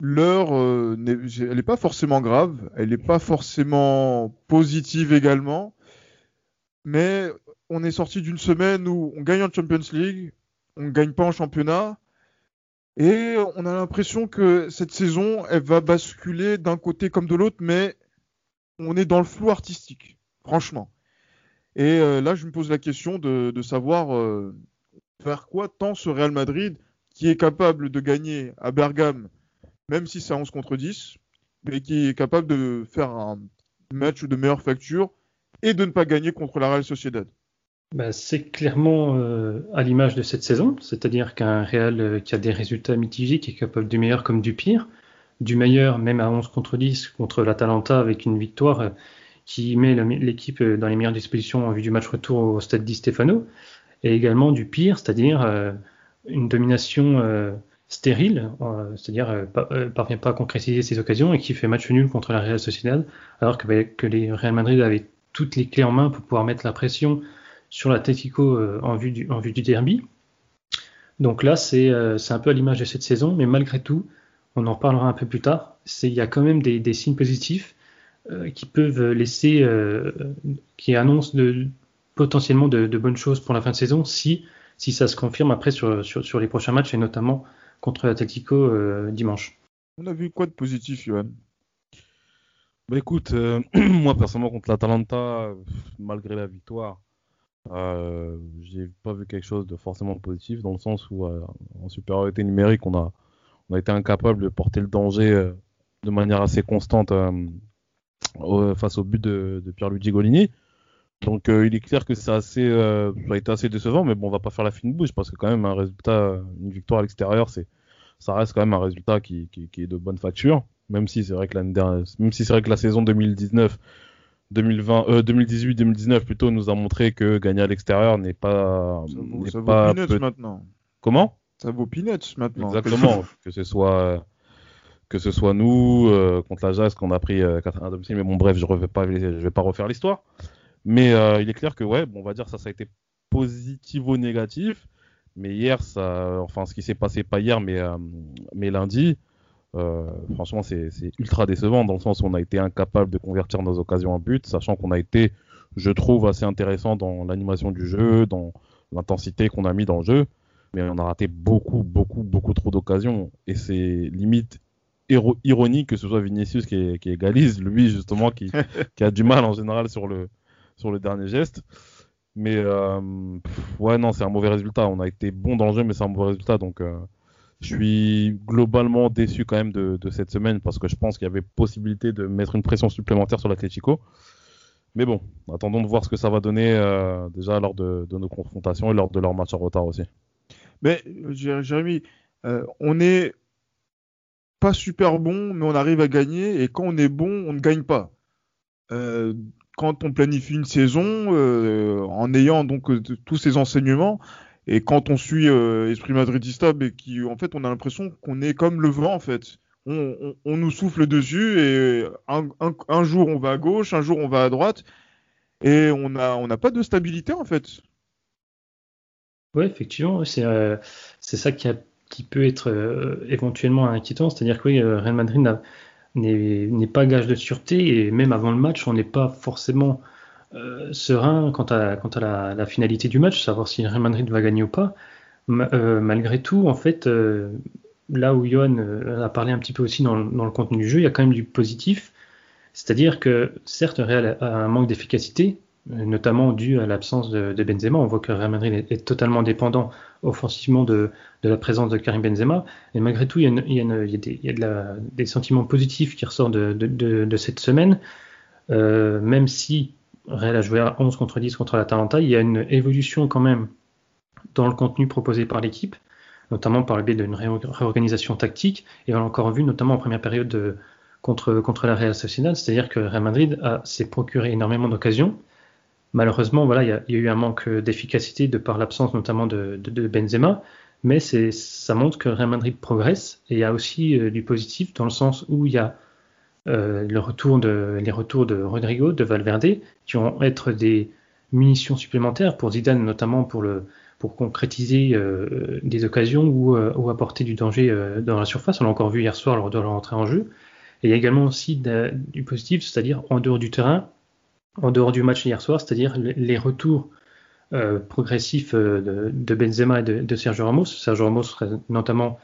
L'heure, euh, elle n'est pas forcément grave, elle n'est pas forcément positive également, mais on est sorti d'une semaine où on gagne en Champions League, on ne gagne pas en championnat, et on a l'impression que cette saison, elle va basculer d'un côté comme de l'autre, mais on est dans le flou artistique, franchement. Et euh, là, je me pose la question de, savoir euh, vers quoi tend ce Real Madrid qui est capable de gagner à Bergame, même si c'est 11 contre 10, mais qui est capable de faire un match de meilleure facture et de ne pas gagner contre la Real Sociedad. Bah, c'est clairement euh, à l'image de cette saison, c'est-à-dire qu'un Real euh, qui a des résultats mitigés, qui est capable du meilleur comme du pire, du meilleur même à 11 contre 10 contre l'Atalanta avec une victoire euh, qui met l'équipe dans les meilleures dispositions en vue du match retour au stade Di Stefano, et également du pire, c'est-à-dire une domination euh, stérile, euh, c'est-à-dire euh, euh, parvient pas à concrétiser ses occasions et qui fait match nul contre la Real Sociedad, alors que, bah, les Real Madrid avaient toutes les clés en main pour pouvoir mettre la pression sur l'Atletico en, vue du, en vue du derby. Donc là, c'est un peu à l'image de cette saison, mais malgré tout, on en reparlera un peu plus tard, il y a quand même des, signes positifs qui peuvent laisser, qui annoncent potentiellement de, bonnes choses pour la fin de saison si si ça se confirme après sur, sur, les prochains matchs et notamment contre l'Atletico euh, dimanche. On a vu quoi de positif, Johan? Bah écoute, euh, moi personnellement contre l'Atalanta, malgré la victoire, euh, j'ai pas vu quelque chose de forcément positif dans le sens où euh, en supériorité numérique, on a, on a été incapable de porter le danger de manière assez constante face au but de, de Pierluigi Golini. Donc euh, il est clair que c'est assez, euh, ça a été assez décevant, mais bon, on va pas faire la fine bouche parce que quand même un résultat, une victoire à l'extérieur, c'est, ça reste quand même un résultat qui, qui, qui est de bonne facture, même si c'est vrai que dernière, même si c'est vrai que la saison 2019, 2020, euh, 2018-2019 plutôt nous a montré que gagner à l'extérieur n'est pas, ça vaut, ça pas vaut maintenant. Comment? Ça vaut peanuts maintenant. Exactement, que ce soit que ce soit nous euh, contre la Jazz qu'on a pris 4 à domicile, mais bon bref, je ne pas, je vais pas refaire l'histoire. Mais euh, il est clair que, ouais, bon, on va dire ça, ça a été positivo-négatif. Mais hier, ça, enfin, ce qui s'est passé pas hier, mais, euh, mais lundi, euh, franchement, c'est ultra décevant dans le sens où on a été incapable de convertir nos occasions en but, sachant qu'on a été, je trouve, assez intéressant dans l'animation du jeu, dans l'intensité qu'on a mis dans le jeu. Mais on a raté beaucoup, beaucoup, beaucoup trop d'occasions. Et c'est limite ironique que ce soit Vinicius qui, qui égalise, lui justement, qui, qui a du mal en général sur le, sur le dernier geste. Mais euh, ouais, non, c'est un mauvais résultat. On a été bon dans le jeu, mais c'est un mauvais résultat. Donc, euh, je suis globalement déçu quand même de, cette semaine parce que je pense qu'il y avait possibilité de mettre une pression supplémentaire sur l'Atletico. Mais bon, attendons de voir ce que ça va donner euh, déjà lors de, nos confrontations et lors de leur match en retard aussi. Mais Jérémy, on est pas super bon, mais on arrive à gagner. Et quand on est bon, on ne gagne pas quand on planifie une saison euh, en ayant donc euh, tous ces enseignements et quand on suit euh, Esprit Madridista, et qui en fait on a l'impression qu'on est comme le vent en fait. On, nous souffle dessus et un, jour on va à gauche, un jour on va à droite et on n'a on pas de stabilité en fait. Oui, effectivement, c'est c'est ça qui, a, qui peut être éventuellement inquiétant, c'est-à-dire que Real Madrid n'a n'est pas gage de sûreté et même avant le match, on n'est pas forcément euh, serein quant à, quant à la, finalité du match, savoir si Real Madrid va gagner ou pas. Euh, malgré tout, en fait, euh, là où Johan a parlé un petit peu aussi dans, dans, le contenu du jeu, il y a quand même du positif. C'est-à-dire que certes, Real a un manque d'efficacité, notamment dû à l'absence de, Benzema. On voit que Real Madrid est, totalement dépendant offensivement de, la présence de Karim Benzema. Et malgré tout, il y a, des, la, sentiments positifs qui ressortent de, cette semaine. Euh, même si Real a joué à 11 contre 10 contre l'Atalanta, il y a une évolution quand même dans le contenu proposé par l'équipe. notamment par le biais d'une réorganisation tactique. Et on l'a encore vu notamment en première période contre, contre la Real Sociedad, c'est-à-dire que Real Madrid s'est procuré énormément d'occasions. Malheureusement, voilà, il y, a eu un manque d'efficacité de par l'absence notamment de, Benzema, mais ça montre que Real Madrid progresse et il y a aussi euh, du positif dans le sens où il y a euh, le retour de, les retours de Rodrigo, de Valverde, qui vont être des munitions supplémentaires pour Zidane, notamment pour, le, concrétiser euh, des occasions ou, euh, apporter du danger euh, dans la surface. On l'a encore vu hier soir lors de leur entrée en jeu. Et il y a également aussi du positif, c'est-à-dire en dehors du terrain, en dehors du match hier soir, c'est-à-dire les retours progressifs de, de, Benzema et de, Sergio Ramos. Sergio Ramos serait notamment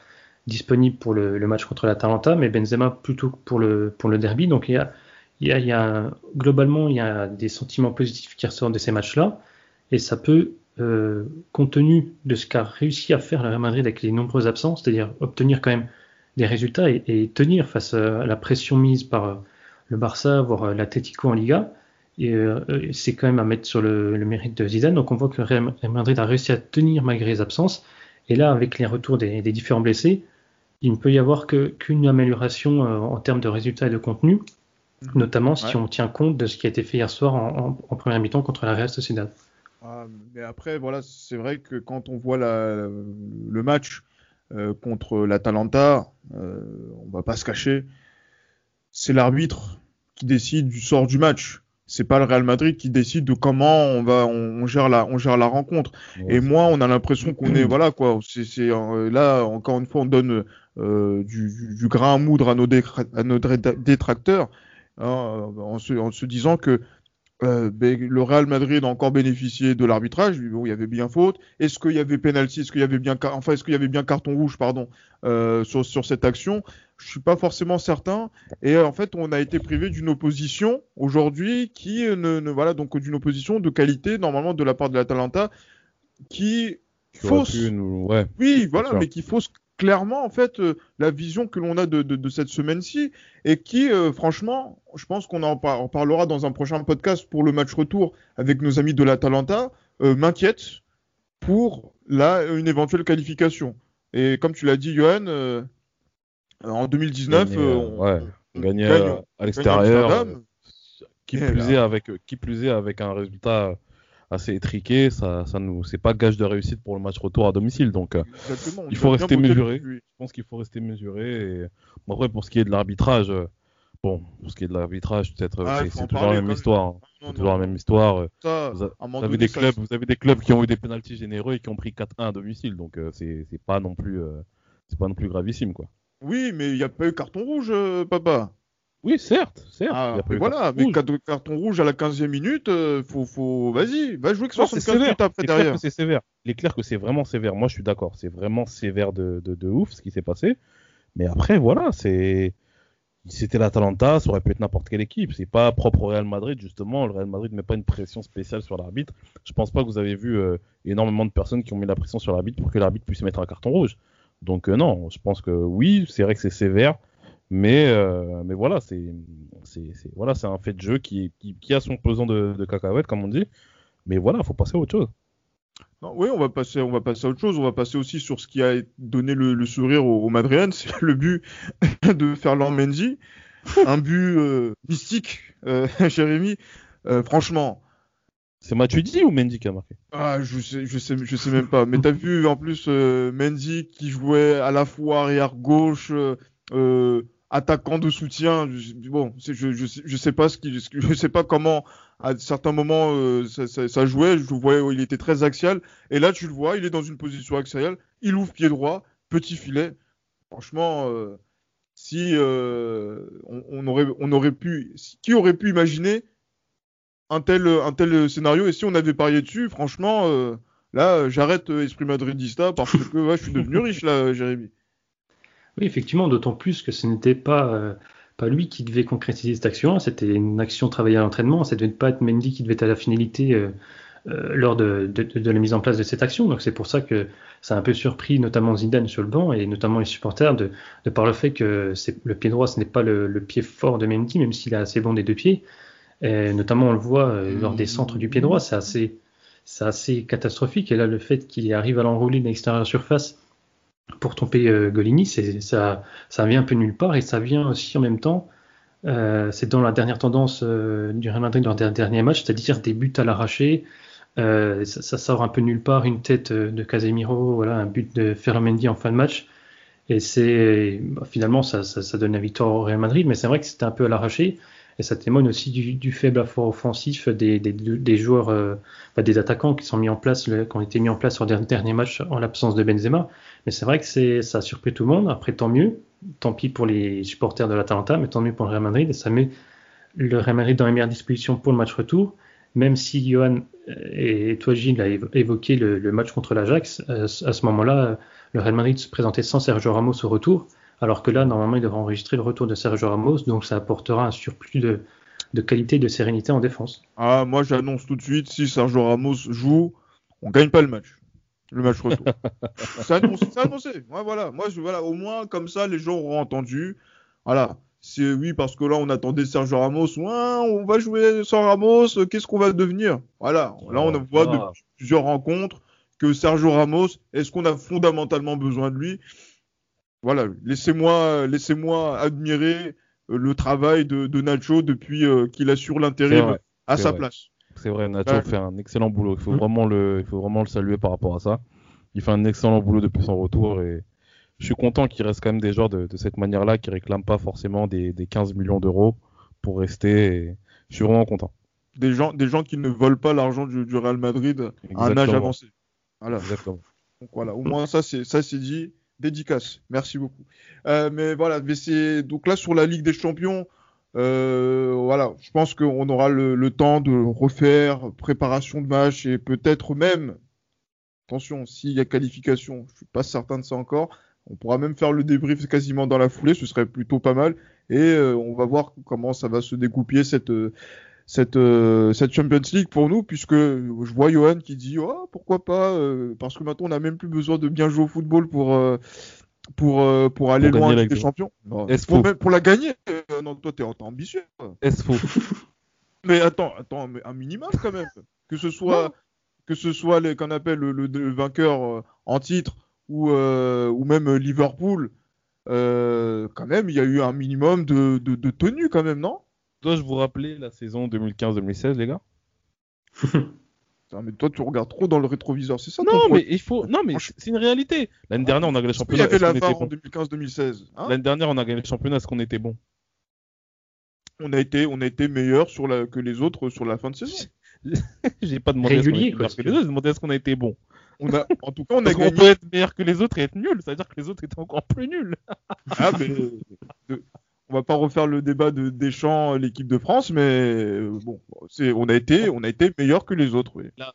disponible pour le, match contre l'Atalanta, mais Benzema plutôt pour le, pour le derby. Donc il y a, il y a, il y a, globalement, il y a des sentiments positifs qui ressortent de ces matchs-là, et ça peut, euh, compte tenu de ce qu'a réussi à faire le Real Madrid avec les nombreuses absences, c'est-à-dire obtenir quand même des résultats et, tenir face à la pression mise par euh, le Barça, voire euh, l'Atletico en Liga, et euh, c'est quand même à mettre sur le, le, mérite de Zidane. Donc on voit que le Real Madrid a réussi à tenir malgré les absences, et là, avec les retours des, des différents blessés, il ne peut y avoir qu'une amélioration en termes de résultats et de contenu, Mhm. notamment si on tient compte de ce qui a été fait hier soir en, première mi-temps contre la Real Sociedad. Ah, mais après, voilà, c'est vrai que quand on voit le match euh, contre l'Atalanta, euh, on va pas se cacher, c'est l'arbitre qui décide du sort du match. C'est pas le Real Madrid qui décide de comment on va, on, gère la, on gère la rencontre. Et moi, on a l'impression qu'on est, voilà quoi. C'est là encore une fois, on donne euh, du, du, grain à moudre à nos, à nos détracteurs. Hein, en, se, disant que euh, ben, le Real Madrid a encore bénéficié de l'arbitrage. Bon, il y avait bien faute. Est-ce qu'il y avait penalty Est-ce qu'il y avait bien, enfin, est-ce qu'il y avait bien carton rouge, pardon, euh, sur, sur, cette action? Je suis pas forcément certain. Et en fait, on a été privé d'une opposition aujourd'hui qui ne, ne, voilà donc d'une opposition de qualité normalement de la part de l'Atalanta qui fausse. ouais. Oui, voilà, mais qui fausse clairement en fait euh, la vision que l'on a de, de, cette semaine-ci et qui euh, franchement je pense qu'on en, parlera dans un prochain podcast pour le match retour avec nos amis de l'Atalanta euh, m'inquiète pour là une éventuelle qualification. Et comme tu l'as dit Johan en 2019 on, ouais, à, l'extérieur qui plus est avec qui plus est avec un résultat assez étriqué, ça, ça nous, c'est pas gage de réussite pour le match retour à domicile. Donc, euh, il faut rester mesuré. Je pense qu'il faut rester mesuré. Et... Bon, après, pour ce qui est de l'arbitrage, euh, bon, pour ce qui est de l'arbitrage, peut-être, ah, c'est toujours la même histoire. C'est toujours la même histoire. vous, avez des clubs, vous avez des clubs qui ont eu des pénalties généreux et qui ont pris 4-1 à domicile. Donc, euh, c'est, pas non plus, c'est pas non plus gravissime, quoi. Oui, mais il n'y a pas eu carton rouge, papa. Oui, certes, certes. Ah, voilà, mais carton, carton rouge à la 15e minute, euh, faut, faut... vas-y, va jouer que 75 minutes après derrière. C'est sévère. Il est clair que c'est vraiment sévère. Moi, je suis d'accord. C'est vraiment sévère de, de, de, ouf ce qui s'est passé. Mais après, voilà, c'est. C'était l'Atalanta, ça aurait pu être n'importe quelle équipe. C'est pas propre au Real Madrid, justement. Le Real Madrid ne met pas une pression spéciale sur l'arbitre. Je pense pas que vous avez vu euh, énormément de personnes qui ont mis la pression sur l'arbitre pour que l'arbitre puisse mettre un carton rouge. Donc, euh, non, je pense que oui, c'est vrai que c'est sévère. Mais, euh, mais voilà, c'est voilà, c'est un fait de jeu qui, qui, qui a son pesant de, de cacahuètes, comme on dit. Mais voilà, faut passer à autre chose. Non, oui, on va passer, on va passer à autre chose. On va passer aussi sur ce qui a donné le, le sourire au, au Madrian, c'est le but de Ferland Mendy, un but euh, mystique, euh, Jérémy. Euh, franchement. C'est Matuidi ou Mendy qui a marqué? Ah, je sais, je sais, je sais même pas. Mais t'as vu en plus Mendy qui jouait à la fois arrière gauche. Attaquant de soutien. bon, je, je, je, sais pas ce qui, je sais pas comment à certains moments euh, ça, jouait. Je voyais, il était très axial. Et là, tu le vois, il est dans une position axiale. Il ouvre pied droit, petit filet. Franchement, euh, si euh, on, aurait, pu, qui aurait pu imaginer un tel, scénario Et si on avait parié dessus, franchement, là, j'arrête Esprit Madridista parce que je suis devenu riche là, Jérémy. Oui, effectivement, d'autant plus que ce n'était pas, euh, pas lui qui devait concrétiser cette action, c'était une action travaillée à l'entraînement, ça devait pas être Mendy qui devait être à la finalité euh, euh, lors de, la mise en place de cette action. Donc c'est pour ça que ça a un peu surpris notamment Zidane sur le banc et notamment les supporters de, par le fait que le pied droit, ce n'est pas le, pied fort de Mendy, même s'il est assez bon des deux pieds. Notamment on le voit lors des centres du pied droit, c'est assez, c'est assez catastrophique. Et là, le fait qu'il arrive à l'enrouler de l'extérieur surface pour tromper euh, Golini. Ça, vient un peu nulle part et ça vient aussi en même temps. Euh, c'est dans la dernière tendance euh, du Real Madrid dans leur dernier match, c'est-à-dire des buts à l'arraché. Ça, ça, sort un peu nulle part, une tête de Casemiro, voilà, un but de Ferramendi en fin de match. Et c'est bah, finalement ça, ça, ça, donne la victoire au Real Madrid, mais c'est vrai que c'était un peu à l'arraché. Et ça témoigne aussi du, faible effort offensif des, joueurs, euh, des attaquants qui ont été mis en place sur le dernier match en l'absence de Benzema. Mais c'est vrai que c'est, ça a surpris tout le monde. Après, tant mieux. Tant pis pour les supporters de l'Atalanta, mais tant mieux pour le Real Madrid. Et ça met le Real Madrid dans les meilleures dispositions pour le match retour. Même si Johan et toi, Gilles, a évoqué le, le match contre l'Ajax, euh, à ce moment-là, le Real Madrid se présentait sans Sergio Ramos au retour. Alors que là, normalement, il devrait enregistrer le retour de Sergio Ramos, donc ça apportera un surplus de, de qualité et de sérénité en défense. Ah, moi j'annonce tout de suite, si Sergio Ramos joue, on gagne pas le match. Le match retour. c'est annoncé. annoncé. Ouais, voilà. Moi, je, voilà, au moins, comme ça, les gens auront entendu. Voilà. C'est oui, parce que là, on attendait Sergio Ramos. Ouais, on va jouer sans Ramos. Qu'est-ce qu'on va devenir? Voilà. Là, on voit depuis plusieurs rencontres que Sergio Ramos, est-ce qu'on a fondamentalement besoin de lui? Voilà, laissez-moi laissez-moi admirer euh, le travail de, de Nacho depuis euh, qu'il assure l'intérim à sa place. C'est vrai, Nacho fait un excellent boulot. Il faut, mm. vraiment le, il faut vraiment le saluer par rapport à ça. Il fait un excellent boulot depuis son retour et je suis content qu'il reste quand même des joueurs de, de cette manière-là qui réclament pas forcément des, des 15 millions d'euros pour rester. Et je suis vraiment content. Des gens, des gens qui ne volent pas l'argent du, du, Real Madrid à un âge avancé. Voilà. Exactement. Donc voilà, au moins ça c'est ça c'est dit dédicace. Merci beaucoup. Euh, mais voilà, donc là sur la Ligue des Champions, euh, voilà, je pense qu'on aura le, temps de refaire préparation de match et peut-être même, attention, s'il y a qualification, je suis pas certain de ça encore. On pourra même faire le débrief quasiment dans la foulée, ce serait plutôt pas mal. Et euh, on va voir comment ça va se découper cette cette, euh, cette Champions League pour nous, puisque je vois Johan qui dit oh, pourquoi pas, euh, parce que maintenant on n'a même plus besoin de bien jouer au football pour, euh, pour, pour aller pour loin avec les champions. Est-ce pour, pour, la gagner, non, toi t'es ambitieux. Est-ce faux Mais attends, attends, un minimum quand même. Que ce soit, que ce soit les, qu'on appelle le, le, vainqueur en titre ou, ou même Liverpool, quand même, il y a eu un minimum de, de, de tenue quand même, non? Dois-je vous rappeler la saison 2015-2016, les gars mais toi, tu regardes trop dans le rétroviseur, c'est ça Non, mais il faut. Non, mais c'est une réalité. L'année dernière, on a gagné le championnat. Il y avait la VAR en 2015-2016. Hein L'année dernière, on a gagné le championnat. Est-ce qu'on était bon? On a été, on a été meilleur sur la... que les autres sur la fin de saison. J'ai pas demandé Régulier. J'ai demandé est-ce qu'on a été bon. On a, en tout cas, on a gagné. On peut être meilleur que les autres et être nul. Ça veut dire que les autres étaient encore plus nuls. ah, mais on va pas refaire le débat de Deschamps, l'équipe de France, mais euh, bon, c'est, on a été, on a été meilleur que les autres. Oui. Là,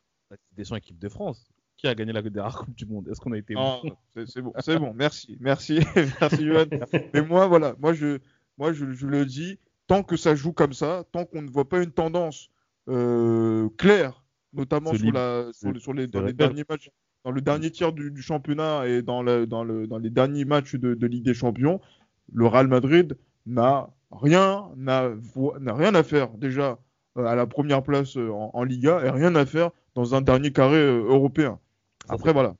Deschamps, équipe de France. Qui a gagné la dernière Coupe du Monde? Est-ce qu'on a été bon? C'est bon, c'est bon. Merci, merci, merci, Johan. Mais moi, voilà, moi je, moi je, je, le dis, tant que ça joue comme ça, tant qu'on ne voit pas une tendance euh, claire, notamment sur, la, sur, sur les, dans les derniers matchs, dans le dernier tiers du, du championnat et dans, le, dans, le, dans les derniers matchs de, de Ligue des Champions, le Real Madrid n'a rien, n'a rien à faire déjà euh, à la première place euh, en, en, Liga et rien à faire dans un dernier carré euh, européen. Après voilà.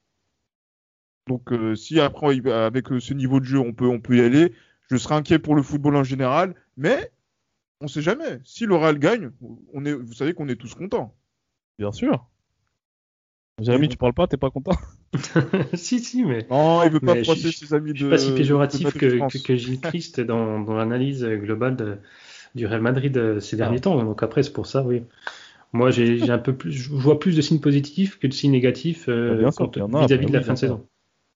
Donc si après avec ce niveau de jeu on peut on peut y aller, je serais inquiet pour le football en général, mais on sait jamais. Si le Real gagne, on est, vous savez qu'on est tous contents. Bien sûr. Jérémy, tu parles pas, t'es pas content? Si, si, mais. Non, il veut pas froisser ses amis de. Je suis pas si péjoratif que, que, que Gilles Christ dans, dans l'analyse globale de, du Real Madrid euh, ces derniers ah. temps. Donc après, c'est pour ça, oui. Moi, j'ai un peu plus, je vois plus de signes positifs que de signes négatifs euh, vis-à-vis de la fin de saison.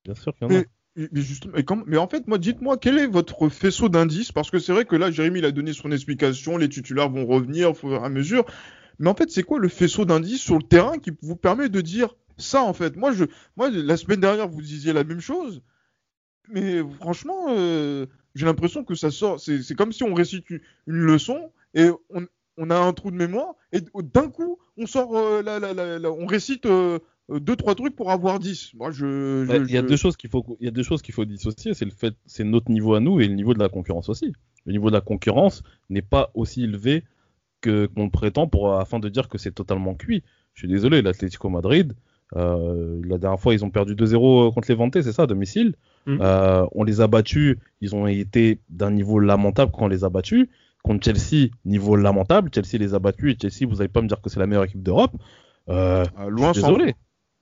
Bien sûr qu'il y en a. Mais, mais, juste, mais, quand, mais, en fait, moi, dites-moi, quel est votre faisceau d'indices? Parce que c'est vrai que là, Jérémy, il a donné son explication, les titulaires vont revenir au fur et à mesure. Mais en fait, c'est quoi le faisceau d'indices sur le terrain qui vous permet de dire ça, en fait Moi, je, moi la semaine dernière, vous disiez la même chose. Mais franchement, euh, j'ai l'impression que ça sort. C'est comme si on récite une, leçon et on, on, a un trou de mémoire et d'un coup, on sort, euh, la, la, la, on récite euh, deux trois trucs pour avoir 10. Moi, je. Il y a deux choses qu'il faut, il y a deux choses qu'il faut dissocier. C'est le fait, c'est notre niveau à nous et le niveau de la concurrence aussi. Le niveau de la concurrence n'est pas aussi élevé que qu'on prétend pour afin de dire que c'est totalement cuit. Je suis désolé, l'Atlético Madrid Euh, la dernière fois, ils ont perdu 2-0 contre les Ventés, c'est ça, à domicile. Mm. Euh, on les a battus, ils ont été d'un niveau lamentable quand on les a battus. Contre Chelsea, niveau lamentable, Chelsea les a battus et Chelsea, vous n'allez pas me dire que c'est la meilleure équipe d'Europe. Euh, Ah, je loin suis s'en désolé.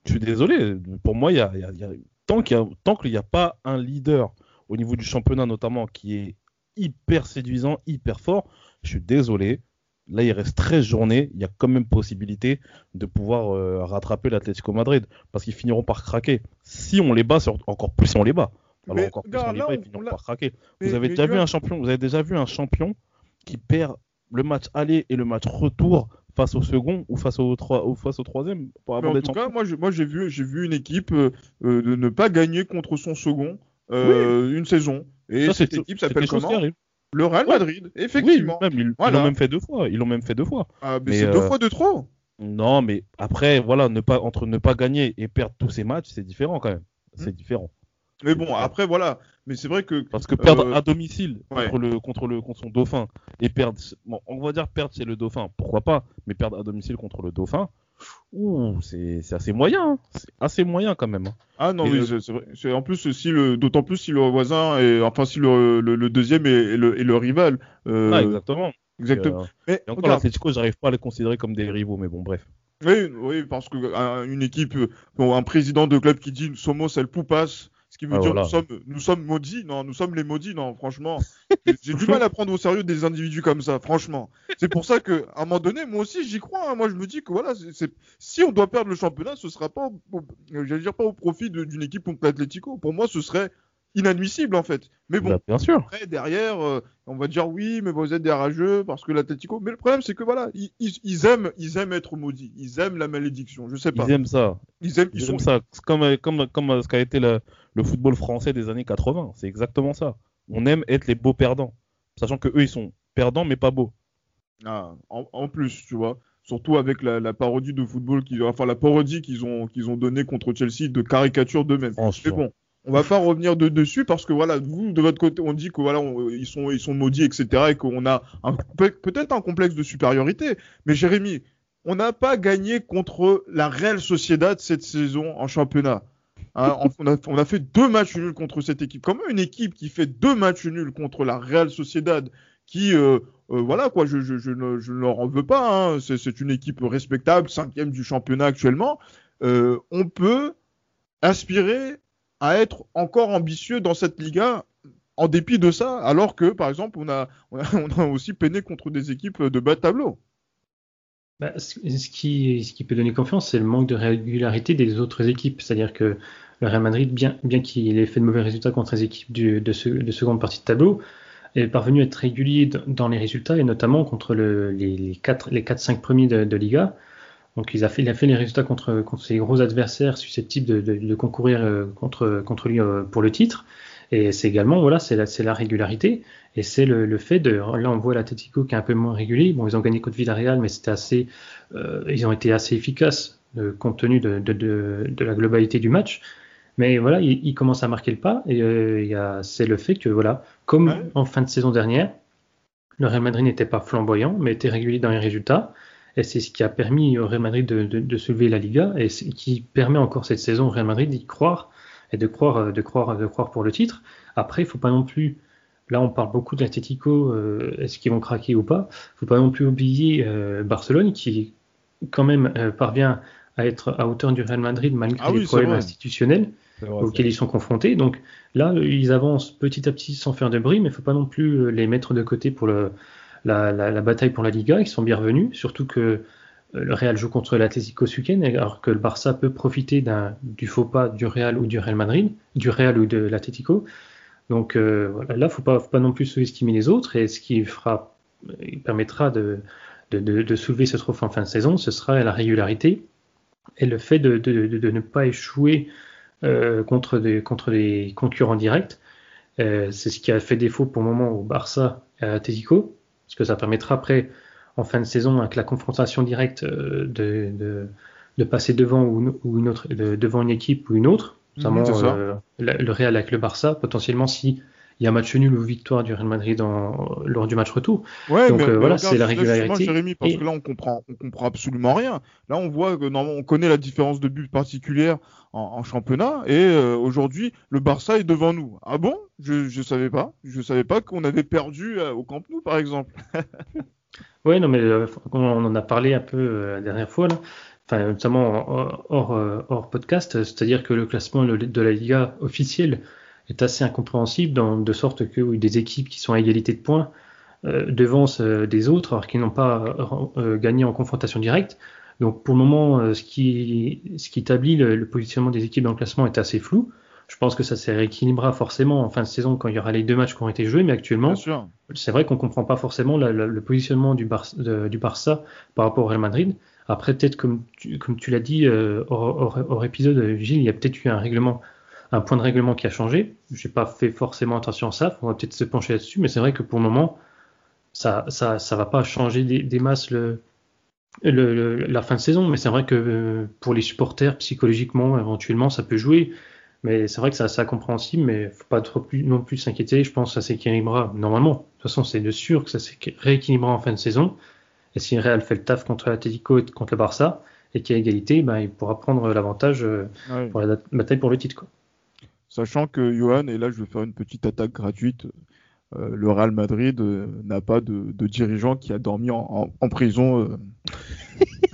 Je suis désolé. Pour moi, il y a, il y a- il y a- tant qu'il y a- tant qu'il n'y a pas un leader au niveau du championnat notamment qui est hyper séduisant, hyper fort, je suis désolé. Là, il reste 13 journées. Il y a quand même possibilité de pouvoir euh, rattraper l'Atlético Madrid parce qu'ils finiront par craquer. Si on les bat, sur- encore plus si on les bat. Alors Mais encore plus on les bat, ils finiront par craquer. Mais- Vous avez déjà vu un champion, vous avez déjà vu un champion qui perd le match aller et le match retour face au second ou face au, trois, ou face au troisième pour en tout cas, moi, je- moi j'ai vu, j'ai vu une équipe euh, euh, de ne pas gagner contre son second euh, une saison. Et Ça, cette équipe s'appelle comment? Le Real Ouais. Madrid, effectivement. Oui, même, ils Voilà. l'ont même fait deux fois. Ils l'ont même fait deux fois. Ah, mais Mais, c'est deux euh, fois de trop. Non, mais après, voilà, ne pas, entre ne pas gagner et perdre tous ces matchs, c'est différent quand même. C'est Hmm. différent. Mais bon, après voilà. Mais c'est vrai que Parce que perdre Euh, à domicile ouais. contre, le, contre, le, contre son dauphin et perdre, bon, on va dire perdre chez le dauphin, pourquoi pas, mais perdre à domicile contre le dauphin, ouh, c'est assez moyen. hein. C'est assez moyen quand même. hein. ah non, Et oui, le- c'est- vrai. En plus, si le, d'autant plus si le voisin est, enfin si le, le, le deuxième est, le, est le rival. Euh, Ah, exactement. exactement. Euh, Mais et encore, regarde, l'Atlético, j'arrive pas à les considérer comme des rivaux, mais bon, bref. Oui, oui, parce que euh, une équipe, euh, un président de club qui dit somos el pupas, ce qui veut Ah, dire voilà. nous sommes, nous sommes maudits, non, nous sommes les maudits, non, franchement, j'ai- du mal à prendre au sérieux des individus comme ça, franchement. C'est pour ça que, à un moment donné, moi aussi, j'y crois. hein. Moi, je me dis que voilà, c'est- si on doit perdre le championnat, ce sera pas, j'allais dire pas au profit d'une équipe contre l'Atlético. Pour moi, ce serait inadmissible en fait. Mais bon, Bah, bien sûr. après, derrière, euh, on va dire oui, mais vous êtes des rageux parce que l'Atlético. Mais le problème, c'est que voilà, ils, ils- ils aiment, ils aiment être maudits. Ils aiment la malédiction. Je sais pas. Ils aiment ça. Ils aiment, ils Ils sont. aiment ça. C'est comme, comme, comme ce qu'a été le, le football français des années 80. C'est exactement ça. On aime être les beaux perdants. Sachant que eux, ils sont perdants, mais pas beaux. Ah, en, en plus, tu vois. Surtout avec la, la parodie de football, qui, enfin la parodie qu'ils ont, qu'ils ont donnée contre Chelsea de caricature d'eux-mêmes. Mais bon, on va pas revenir de, dessus parce que voilà, vous de votre côté, on dit que voilà, sont, ils maudits, etc. et qu'on a peut-être un complexe de supériorité. Mais Jérémy, on n'a pas gagné contre la Real Sociedad cette saison en championnat. Hein, on, a, fait deux matchs nuls contre cette équipe. Comment une équipe qui fait deux matchs nuls contre la Real Sociedad, qui, euh, euh, voilà quoi, je, je, je ne, je leur en veux pas, hein, c'est c'est une équipe respectable, cinquième du championnat actuellement, euh, on peut aspirer à être encore ambitieux dans cette Liga en dépit de ça, alors que par exemple on a, on a, aussi peiné contre des équipes de bas de tableau. Bah, ce qui, ce qui peut donner confiance, c'est le manque de régularité des autres équipes. C'est-à-dire que le Real Madrid, bien, bien qu'il ait fait de mauvais résultats contre les équipes de, seconde partie de tableau, est parvenu à être régulier dans les résultats et notamment contre le- les, les 4 les 4-5 premiers de Liga. Donc il a fait, il a fait les résultats contre, contre ses gros adversaires susceptibles de, de- de concourir euh, contre, contre lui euh, pour le titre. Et c'est également, voilà, c'est la, régularité. Et c'est le, le fait de. Là, on voit l'Atletico qui est un peu moins régulier. Bon, ils ont gagné contre Villarreal, mais c'était assez. euh, ils ont été assez efficaces euh, compte tenu de, de, de, de la globalité du match. Mais voilà, ils, ils commencent à marquer le pas. Et euh, c'est le fait que, voilà, comme Ouais. en fin de saison dernière, le Real Madrid n'était pas flamboyant, mais était régulier dans les résultats. Et c'est ce qui a permis au Real Madrid de, de, de soulever la Liga et qui permet encore cette saison au Real Madrid d'y croire et de croire, euh, de croire, de croire pour le titre. Après, il faut pas non plus. Là, on parle beaucoup de l'Atlético, euh, est-ce qu'ils vont craquer ou pas? Faut pas non plus oublier euh, Barcelone qui, quand même, euh, parvient à être à hauteur du Real Madrid malgré Ah oui, les problèmes institutionnels vrai, auxquels ils sont confrontés. Donc là, ils avancent petit à petit sans faire de bruit, mais il faut pas non plus les mettre de côté pour le, la, bataille pour la Liga. Ils sont bienvenus, surtout que euh, le Real joue contre l'Atlético ce alors que le Barça peut profiter du faux pas du Real ou du Real Madrid, du Real ou de l'Atlético. Donc euh, voilà, là, faut pas, faut pas non plus sous-estimer les autres, et ce qui il permettra de, soulever ce trophée en fin de saison, ce sera la régularité et le fait de, ne pas échouer euh, contre, des, concurrents directs. C'est ce qui a fait défaut pour le moment au Barça et à Atletico, parce que ça permettra après, en fin de saison, avec la confrontation directe, euh, de, de, de passer devant ou, ou une autre, de- devant une équipe ou une autre, notamment Mhm, euh, le Real avec le Barça, potentiellement si il y a match nul ou victoire du Real Madrid en, lors du match retour. Ouais, Donc, mais, euh, mais voilà, c'est la régularité. Jérémy, parce Et- que là, on comprend, on comprend absolument rien. Là, on voit que normalement, on connaît la différence de but particulière en, en championnat, et euh, aujourd'hui, le Barça est devant nous. Ah bon? Je je savais pas. Je savais pas qu'on avait perdu euh, au Camp Nou, par exemple. Ouais, non, mais on en a parlé un peu la dernière fois, là. Enfin, notamment hors, hors, podcast, c'est-à-dire que le classement de la Liga officielle est assez incompréhensible, dans, de sorte que oui, des équipes qui sont à égalité de points euh, devancent euh, des autres, alors qu'ils n'ont pas euh, euh, gagné en confrontation directe. Donc pour le moment, ce qui, ce qui établit le, le positionnement des équipes dans le classement est assez flou. Je pense que ça se rééquilibrera forcément en fin de saison quand il y aura les deux matchs qui ont été joués, mais actuellement, c'est vrai qu'on comprend pas forcément la- la- le positionnement du, Bar- de- du Barça par rapport au Real Madrid. Après, peut-être comme tu, comme tu l'as dit hors, hors- hors épisode, Gilles, il y a peut-être eu un règlement, un point de règlement qui a changé. J'ai pas fait forcément attention à ça. On va peut-être se pencher là-dessus, mais c'est vrai que pour le moment, ça, ça, ça va pas changer des, des masses le, le- le- la fin de saison. Mais c'est vrai que euh, pour les supporters, psychologiquement, éventuellement, ça peut jouer. Mais c'est vrai que c'est assez incompréhensible, mais faut pas trop plus, non plus s'inquiéter. Je pense que ça s'équilibrera normalement. De toute façon, c'est de sûr que ça s'est rééquilibrera en fin de saison. Et si Real fait le taf contre l'Atlético et contre le Barça, et qu'il y a égalité, ben, il pourra prendre l'avantage euh, Ouais. pour la bataille pour le titre. Quoi. Sachant que Johan, et là, je vais faire une petite attaque gratuite. euh, le Real Madrid euh, n'a pas de, de dirigeant qui a dormi en, en- en prison. euh.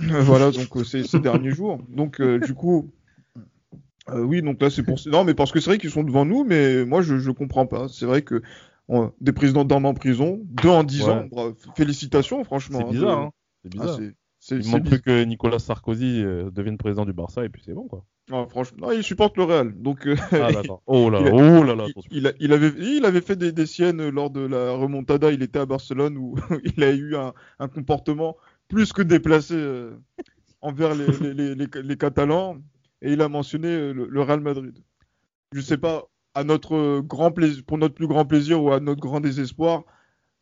voilà, donc ces, ces derniers jours. Donc, du coup, oui, donc là, c'est pour. Non, mais parce que c'est vrai qu'ils sont devant nous, mais moi, je, je comprends pas. C'est vrai que on- des présidents dorment en prison, deux en dix Ouais. ans. Félicitations, franchement. C'est hein, bizarre, de- hein. C'est Ah, bizarre. Il manque plus que Nicolas Sarkozy devienne président du Barça et puis c'est bon quoi. Ah, franchement, non, il supporte le Real. Donc, euh, Ah. Oh là Il là, a- oh là là, il, il avait, il avait fait des, des siennes lors de la remontada. Il était à Barcelone où il a eu un, un comportement plus que déplacé euh, envers les, les, les, les- les Catalans. Et il a mentionné euh, le, le Real Madrid. Je sais pas, à notre grand plaisir, pour notre plus grand plaisir ou à notre grand désespoir,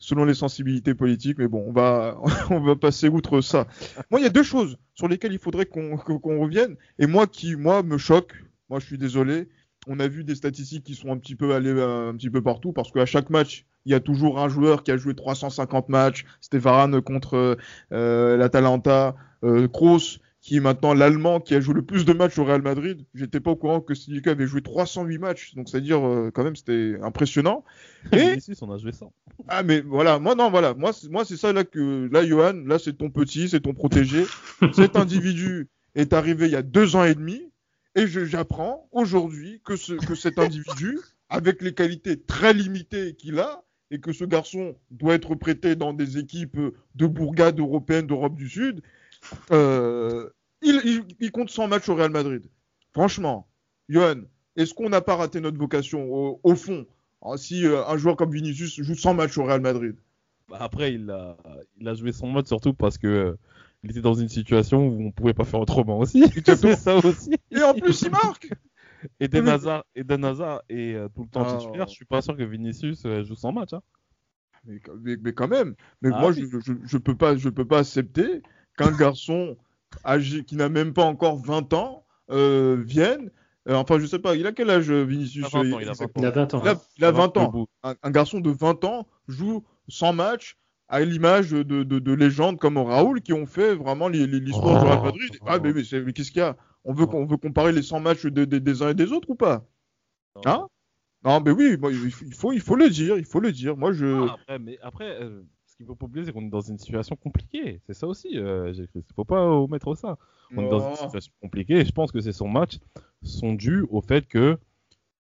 selon les sensibilités politiques. Mais bon, on va, on va passer outre ça. Moi, il y a deux choses sur lesquelles il faudrait qu'on qu'on revienne. Et moi, qui, moi, me choque. Moi, je suis désolé on a vu des statistiques qui sont un petit peu allées euh, un petit peu partout parce qu'à chaque match, il y a toujours un joueur qui a joué 350 matchs. C'était Varane contre euh, l'Atalanta, euh, Kroos qui est maintenant l'Allemand qui a joué le plus de matchs au Real Madrid. J'étais pas au courant que Silica avait joué 308 matchs, donc c'est-à-dire euh, quand même c'était impressionnant. Et on a joué 100. ah mais voilà, moi non voilà, moi c'est- moi c'est ça là que là Johan, là c'est ton petit, c'est ton protégé. Cet individu est arrivé il y a deux ans et demi et j'apprends aujourd'hui que ce que cet individu, avec les qualités très limitées qu'il a et que ce garçon doit être prêté dans des équipes de bourgades européennes d'Europe du Sud, euh, il, il- il compte 100 matchs au Real Madrid. Franchement, Johan, est-ce qu'on n'a pas raté notre vocation au, au fond? Ah, si euh, un joueur comme Vinicius joue 100 matchs au Real Madrid. Bah, après, il a, il a joué son mode surtout parce que euh, il était dans une situation où on pouvait pas faire autrement aussi. C'est ça aussi. Et en plus, il marque Eden Oui. Hazard, Hazard est euh, tout le temps Ah. titulaire. Je suis pas sûr que Vinicius joue son match. Hein. mais, mais- mais quand même, mais Ah moi, oui. je, je, je peux pas, je peux pas accepter qu'un garçon âgé, qui n'a même pas encore 20 ans euh, vienne. euh, enfin, je sais pas, il a quel âge euh, Vinicius? Il a 20 ans, euh, il a 20 exactement Il a 20 ans. Il a, il a 20 ans. Un, un garçon de 20 ans joue 100 matchs à l'image de, de, de légendes comme Raoul qui ont fait vraiment l'histoire du Real Oh. Madrid. Ah, mais, mais, qu'est-ce qu'il y a? On veut, on veut comparer les 100 matchs de- de- des uns et des autres ou pas? Hein? Non, mais oui, moi, il faut, il faut le dire, il faut le dire. Moi, je. Ah, après, mais après, euh, qu'il faut pas oublier, c'est qu'on est dans une situation compliquée. C'est ça aussi. Euh, j'ai- faut pas omettre ça. On est dans une Oh. situation compliquée et je pense que c'est son match sont dus au fait que,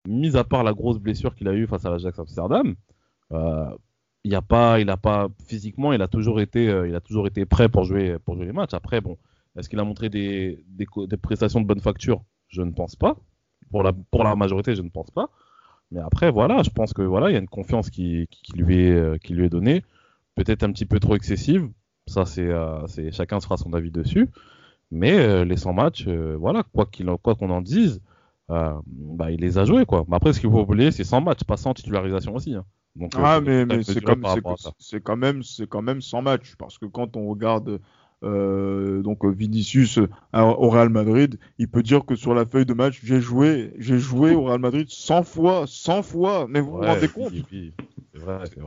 mis à part la grosse blessure qu'il a eue face à l'Ajax Amsterdam, euh, il y a pas, il a pas physiquement, il a toujours été, euh, il a toujours été prêt pour jouer, pour jouer les matchs. Après, bon, est-ce qu'il a montré des, des, co- des prestations de bonne facture? Je ne pense pas. Pour la, pour la majorité, je ne pense pas. Mais après, voilà, je pense que voilà, il y a une confiance qui, qui, qui lui est, qui lui est donnée, peut-être un petit peu trop excessive. Ça, c'est, euh, c'est chacun se fera son avis dessus. Mais euh, les 100 matchs, euh, voilà, quoi qu'il en- quoi qu'on en dise, bah, il les a joués quoi. Mais après, ce qu'il faut oublier, c'est 100 matchs, pas 100 titularisations aussi. hein. Donc, Ah, mais, comme, c'est quand même, c'est quand même 100 matchs parce que quand on regarde euh, donc Vinicius au Real Madrid, il peut dire que sur la feuille de match, j'ai joué, j'ai joué au Real Madrid 100 fois, 100 fois. Mais vous vous rendez compte?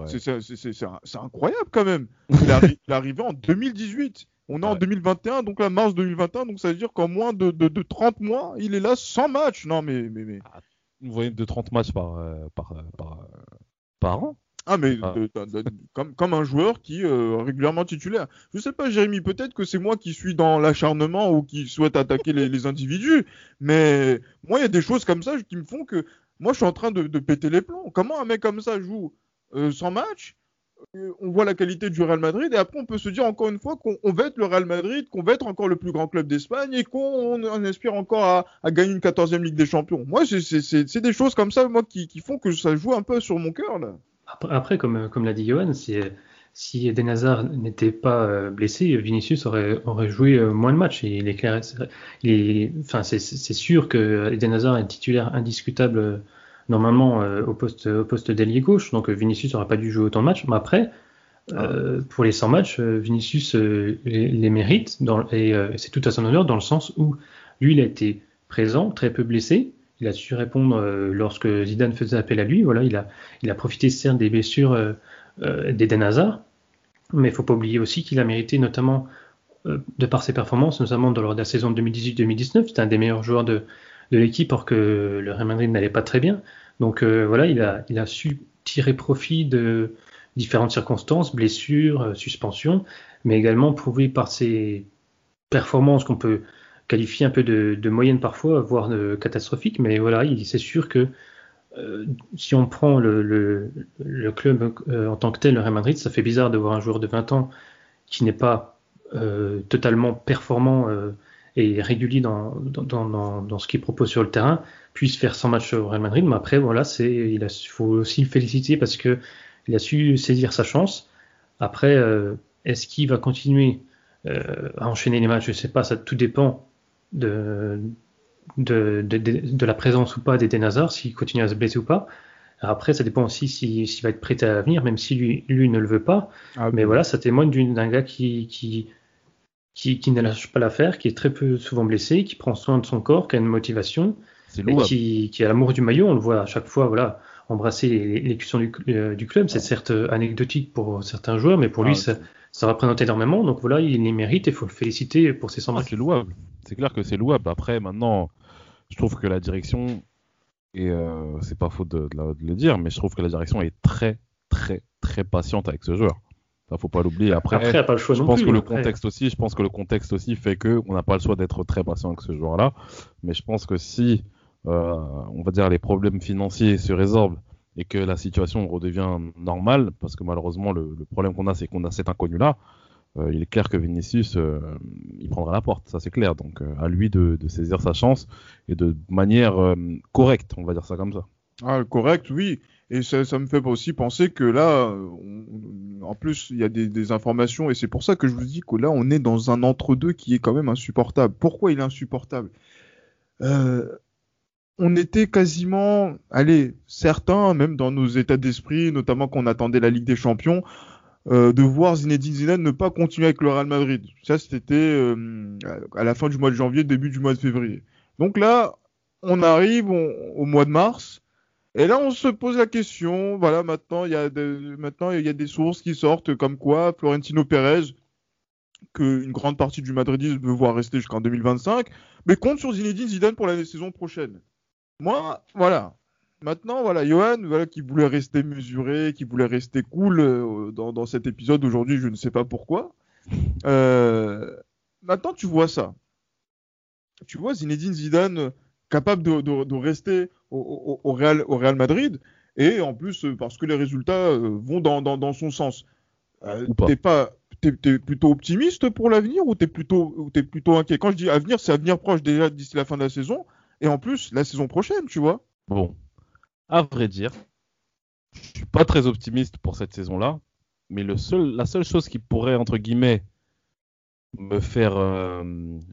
C'est incroyable quand même. Il, est arrivé en 2018. On est en 2021, donc la mars 2021, donc ça veut dire qu'en moins de, de, 30 mois, il est là sans match. Non, mais. mais, mais... Ah, vous voyez de 30 matchs par, par, par, par an ah, mais ah. comme, comme un joueur qui est euh, régulièrement titulaire. Je sais pas, Jérémy, peut-être que c'est moi qui suis dans l'acharnement ou qui souhaite attaquer les, individus, mais moi, il y a des choses comme ça qui me font que moi, je suis en train de, péter les plombs. Comment un mec comme ça joue euh, sans match euh, on voit la qualité du Real Madrid et après on peut se dire encore une fois qu'on va être le Real Madrid, qu'on va être encore le plus grand club d'Espagne et qu'on aspire encore à, gagner une 14e Ligue des Champions. Moi, c'est des choses comme ça moi qui, qui, font que ça joue un peu sur mon cœur là. Après, comme, comme l'a dit Johan, si, si Eden Hazard n'était pas euh, blessé, Vinicius aurait, aurait joué euh, moins de matchs. il est clair, enfin, c'est sûr que Eden Hazard est titulaire indiscutable euh, normalement au poste, au poste d'ailier gauche, donc Vinicius n'aurait pas dû jouer autant de matchs. Mais après, ah. pour les 100 matchs, Vinicius les, mérite dans, et c'est tout à son honneur dans le sens où lui, il a été présent, très peu blessé, il a su répondre euh, lorsque Zidane faisait appel à lui. Voilà, il a, profité certes des blessures euh, euh, d'Eden Hazard, mais il faut pas oublier aussi qu'il a mérité notamment de par ses performances, notamment dans la saison 2018-2019. C'était un des meilleurs joueurs de, de l'équipe, alors que le Real Madrid n'allait pas très bien. Donc voilà, il a, il a su tirer profit de différentes circonstances, blessures, suspensions, mais également prouvé par ses performances qu'on peut qualifié un peu de, moyenne parfois, voire de catastrophique. Mais voilà, c'est sûr que euh, si on prend le, club euh, en tant que tel, le Real Madrid, ça fait bizarre de voir un joueur de 20 ans qui n'est pas euh, totalement performant et régulier dans, ce qu'il propose sur le terrain, puisse faire 100 matchs au Real Madrid. Mais après, voilà, il faut aussi le féliciter parce que il a su saisir sa chance. Après, est-ce qu'il va continuer à enchaîner les matchs? Je sais pas, ça tout dépend de, de, de, de, la présence ou pas d'Eden Hazard, s'il continue à se blesser ou pas. Après, ça dépend aussi s'il va être prêt à l'avenir, même si lui, lui ne le veut pas. Ah Mais voilà, ça témoigne d'un gars qui, qui, qui, qui, ne lâche pas l'affaire, qui est très peu souvent blessé, qui prend soin de son corps, qui a une motivation, et qui, qui a l'amour du maillot. On le voit à chaque fois, voilà, embrasser les, du, euh, du, club. C'est certes anecdotique pour certains joueurs, mais pour lui, ah, ça, ça représente énormément. Donc voilà, il les mérite et il faut le féliciter pour ses 100 ah, C'est louable. C'est clair que c'est louable. Après, maintenant, je trouve que la direction, et euh, c'est pas faute de, le dire, mais je trouve que la direction est très, très, très patiente avec ce joueur. Ça, faut pas l'oublier. Après, après pas le choix je pense que le contexte aussi, je pense que le contexte aussi fait que on n'a pas le choix d'être très patient avec ce joueur-là. Mais je pense que si, euh, on va dire, les problèmes financiers se résorbent et que la situation redevient normale, parce que malheureusement le, problème qu'on a c'est qu'on a cet inconnu-là, euh, il est clair que Vinicius, euh, il prendra la porte, ça c'est clair. Donc euh, à lui de, saisir sa chance et de manière correcte, on va dire ça comme ça. Ah, correct, oui. Et ça, me fait aussi penser que là, en plus, il y a des, des informations, et c'est pour ça que je vous dis que là, on est dans un entre-deux qui est quand même insupportable. Pourquoi il est insupportable? On était quasiment, allez, certains, même dans nos états d'esprit, notamment qu'on attendait la Ligue des Champions, euh, de voir Zinedine Zidane ne pas continuer avec le Real Madrid. Ça, c'était euh, à la fin du mois de janvier, début du mois de février. Donc là, on arrive au mois de mars, et là, on se pose la question. Voilà, maintenant, il y a maintenant il y a des sources qui sortent comme quoi Florentino Pérez, qu'une grande partie du madridisme veut voir rester jusqu'en 2025, mais compte sur Zinedine Zidane pour la saison prochaine. Moi, voilà. Maintenant, voilà, Johan, voilà, qui voulait rester mesuré, qui voulait rester cool euh, dans, cet épisode aujourd'hui, je ne sais pas pourquoi. Euh, maintenant, tu vois ça. Tu vois Zinedine Zidane capable de, rester au, Real, au Real Madrid, et en plus, parce que les résultats euh, vont dans, son sens. t'es pas, t'es, plutôt optimiste pour l'avenir ou t'es plutôt, es plutôt inquiet? Quand je dis avenir, c'est avenir proche déjà d'ici la fin de la saison et en plus la saison prochaine, tu vois. Bon, à vrai dire, je suis pas très optimiste pour cette saison-là, mais le seul, la seule chose qui pourrait entre guillemets me faire, euh,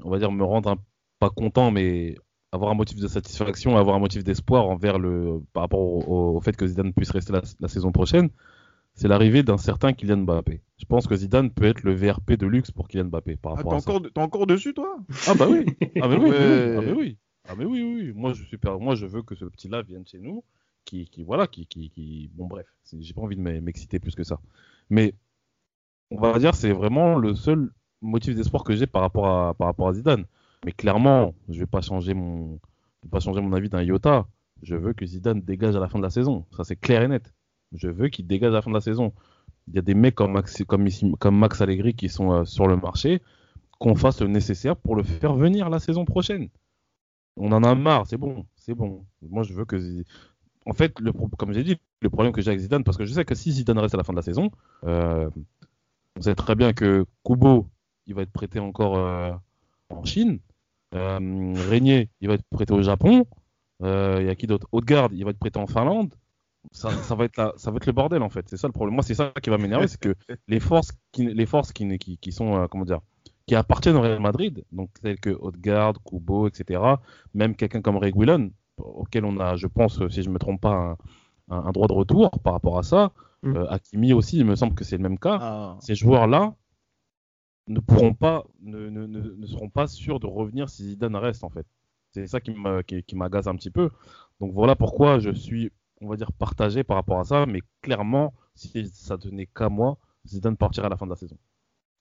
on va dire, me rendre pas content, mais avoir un motif de satisfaction, avoir un motif d'espoir envers le, par rapport au, fait que Zidane puisse rester la, saison prochaine, c'est l'arrivée d'un certain Kylian Mbappé. Je pense que Zidane peut être le VRP de luxe pour Kylian Mbappé par Ah, ça. encore, t'es encore dessus, toi? Ah bah oui. Ah mais oui. Ah mais oui. Ah mais oui, oui. Moi je suis moi je veux que ce petit-là vienne chez nous, qui, qui voilà, qui, qui, qui... bon bref, j'ai pas envie de m'e- m'exciter plus que ça. Mais on va dire c'est vraiment le seul motif d'espoir que j'ai par rapport à par rapport à Zidane. Mais clairement, je vais pas changer mon vais pas changer mon avis d'un iota. Je veux que Zidane dégage à la fin de la saison. Ça c'est clair et net. Je veux qu'il dégage à la fin de la saison. Il y a des mecs comme Max, comme Max Allegri qui sont euh, sur le marché, qu'on fasse le nécessaire pour le faire venir la saison prochaine. On en a marre, c'est bon, c'est bon. Moi, je veux que. En fait, le, comme j'ai dit, le problème que j'ai avec Zidane, parce que je sais que si Zidane reste à la fin de la saison, euh, on sait très bien que Kubo, il va être prêté encore euh, en Chine. Euh, Régnier, il va être prêté au Japon. Euh, Il y a qui d'autre? Haute-Garde, il va être prêté en Finlande. Ça, va être ça va être le bordel en fait. C'est ça le problème. Moi, c'est ça qui va m'énerver, c'est que les forces qui, les forces qui, qui, sont, comment dire, qui appartiennent au Real Madrid, donc tels que Odegaard, Kubo, etc. Même quelqu'un comme Reguilon, auquel on a, je pense, si je me trompe pas, un, un- un droit de retour par rapport à ça. Mm. Euh, Hakimi aussi, il me semble que c'est le même cas. Ah. Ces joueurs-là ne pourront pas, ne, ne, ne, ne seront pas sûrs de revenir si Zidane reste en fait. C'est ça qui m'agace un petit peu. Donc voilà pourquoi je suis, on va dire, partagé par rapport à ça. Mais clairement, si ça tenait qu'à moi, Zidane partirait à la fin de la saison.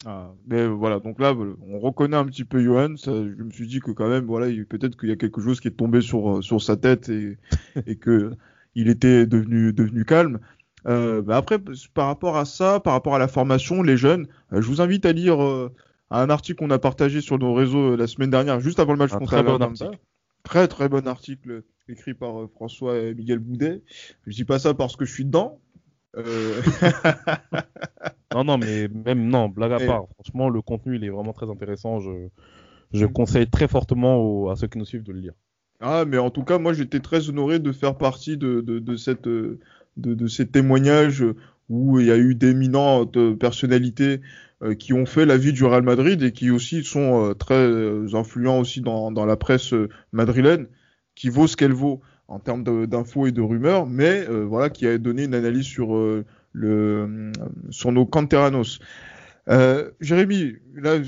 Ah, mais voilà, donc là, on reconnaît un petit peu Johan. Ça, je me suis dit que quand même, voilà, il- peut-être qu'il y a quelque chose qui est tombé sur, euh, sur sa tête et, et que il était devenu, devenu calme. Euh, bah après, par rapport à ça, par rapport à la formation, les jeunes, euh, je vous invite à lire euh, un article qu'on a partagé sur nos réseaux la semaine dernière, juste avant le match Un contre très bon Atalanta. article. Très très bon article écrit par François et Miguel Boudet. Je dis pas ça parce que je suis dedans. Non, non, mais même non, blague à part. Franchement, le contenu, il est vraiment très intéressant. Je, je conseille très fortement aux- à ceux qui nous suivent de le lire. Ah, mais en tout cas, moi, j'étais très honoré de faire partie de, de, de cette, de, de ces témoignages où il y a eu d'éminentes euh, personnalités euh, qui ont fait la vie du Real Madrid et qui aussi sont euh, très influents aussi dans, dans la presse madrilène, qui vaut ce qu'elle vaut en termes d'infos et de rumeurs, mais euh, voilà, qui a donné une analyse sur, euh, sur nos canteranos. Euh, Jérémy, là,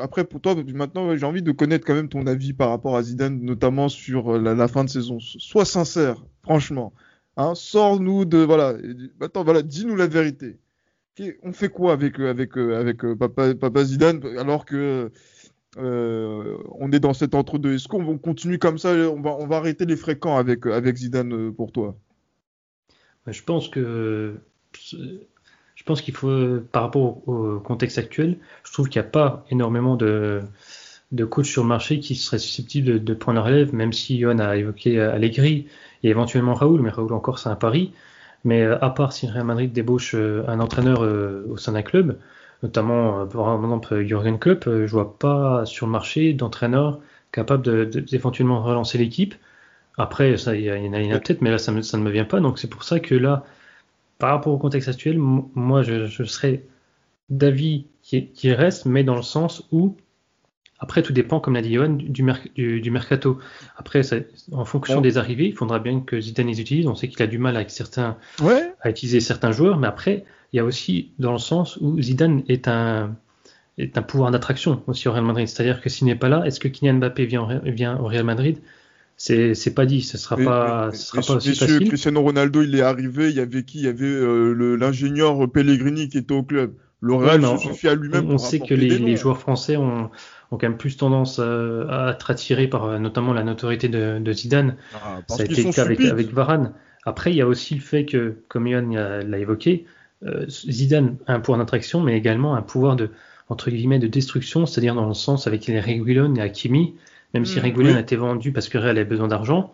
après pour toi, maintenant j'ai envie de connaître quand même ton avis par rapport à Zidane, notamment sur euh, la, fin de saison. Sois sincère, franchement. Hein, Sors-nous de voilà. Maintenant voilà, dis-nous la vérité. On fait quoi avec euh, avec avec papa, Zidane alors que on est dans cet entre-deux? Est-ce qu'on continue comme ça? On va on va arrêter les fréquents avec avec Zidane pour toi? Je pense que je pense qu'il faut, par rapport au contexte actuel, je trouve qu'il n'y a pas énormément de, de coachs sur le marché qui seraient susceptibles de, de prendre la relève, même si Johan a évoqué Allegri et éventuellement Raoul, mais Raoul encore c'est un pari. Mais euh, à part si Real Madrid débauche euh, un entraîneur euh, au sein d'un club, notamment euh, par exemple Jürgen Klopp, euh, je vois pas sur le marché d'entraîneur capable d'éventuellement relancer l'équipe. Après, ça, il y, en a, peut-être, mais là, ça, me- ça ne me vient pas. Donc, c'est pour ça que là, par rapport au contexte actuel, moi, je, je serais d'avis qui, qui reste, mais dans le sens où, après, tout dépend, comme l'a dit Johan, du, du, merc- du- du mercato. Après, ça- en fonction des arrivées, il faudra bien que Zidane les utilise. On sait qu'il a du mal avec certains, Ouais. à utiliser certains joueurs, mais après, il y a aussi dans le sens où Zidane est un, est un pouvoir d'attraction aussi au Real Madrid. C'est-à-dire que s'il n'est pas là, est-ce que Kylian Mbappé vient au Real Madrid? C'est pas dit, ce sera Mais- pas, mais- ce sera mais- pas aussi facile. Cristiano Ronaldo, il est arrivé. Il y avait qui? Il y avait euh, l'ingénieur Pellegrini qui était au club. Le Real se suffit à lui-même. On, sait que les, joueurs français ont, ont quand même plus tendance euh, à être attirés par euh, notamment la notoriété de, de Zidane. Ah, Ça a été le cas avec, Varane. Après, il y a aussi le fait que, comme Yann l'a évoqué, euh, Zidane a un pouvoir d'attraction, mais également un pouvoir de, entre guillemets, de destruction, c'est-à-dire dans le sens avec les Reguilon et Hakimi, même si Mm, oui. a été vendu parce que Real avait besoin d'argent.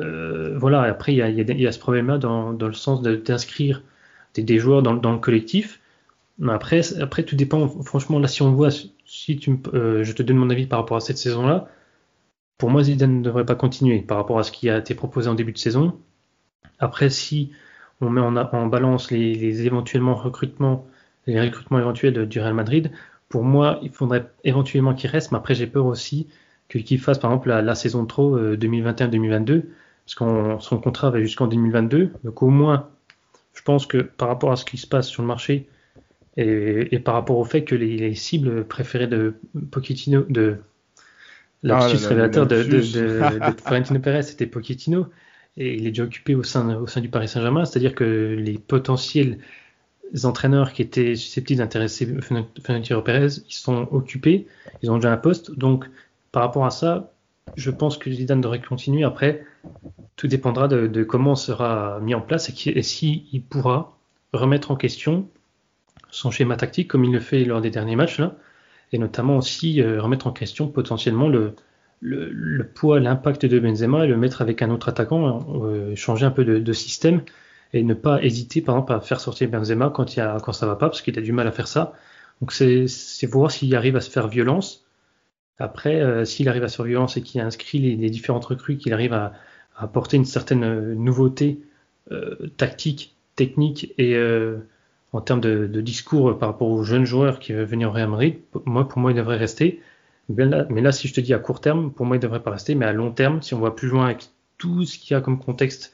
euh, voilà, après, il y a, y a- il y a ce problème-là dans, dans le sens de- d'inscrire des, des joueurs dans, le- dans le collectif. Mais après, après, tout dépend. Franchement, là, si on voit, si tu, euh, je te donne mon avis par rapport à cette saison-là, pour moi, Zidane ne devrait pas continuer par rapport à ce qui a été proposé en début de saison. Après, si on met en, en balance les, les éventuellement recrutements, les recrutements éventuels du Real Madrid, pour moi, il faudrait éventuellement qu'il reste. Mais après, j'ai peur aussi qu'il fasse, par exemple, la, la saison de trop euh, 2021-2022, parce que son contrat va jusqu'en 2022. Donc, au moins, Je pense que par rapport à ce qui se passe sur le marché et, par rapport au fait que les, cibles préférées de Pochettino, de l'aptus ah révélateur de, de, de, Florentino Pérez, c'était Pochettino. Et il est déjà occupé au sein, au sein du Paris Saint-Germain, c'est-à-dire que les potentiels entraîneurs qui étaient susceptibles d'intéresser Florentino Pérez, ils sont occupés, ils ont déjà un poste, donc par rapport à ça, je pense que Zidane devrait continuer. Après, tout dépendra de, comment sera mis en place et, s'il il pourra remettre en question son schéma tactique comme il le fait lors des derniers matchs là, et notamment aussi euh, remettre en question potentiellement le, poids, l'impact de Benzema et le mettre avec un autre attaquant, euh, changer un peu de, système et ne pas hésiter par exemple à faire sortir Benzema quand, il quand ça va pas parce qu'il a du mal à faire ça. Donc c'est voir s'il arrive à se faire violence. Après, euh, s'il arrive à violence et qu'il inscrit les, différentes recrues, qu'il arrive à, apporter une certaine euh, nouveauté euh, tactique, technique et en termes de, discours par rapport aux jeunes joueurs qui veulent venir au Real Madrid, moi, pour moi, il devrait rester. Mais là, si je te dis à court terme, pour moi, il ne devrait pas rester. Mais à long terme, si on voit plus loin avec tout ce qu'il y a comme contexte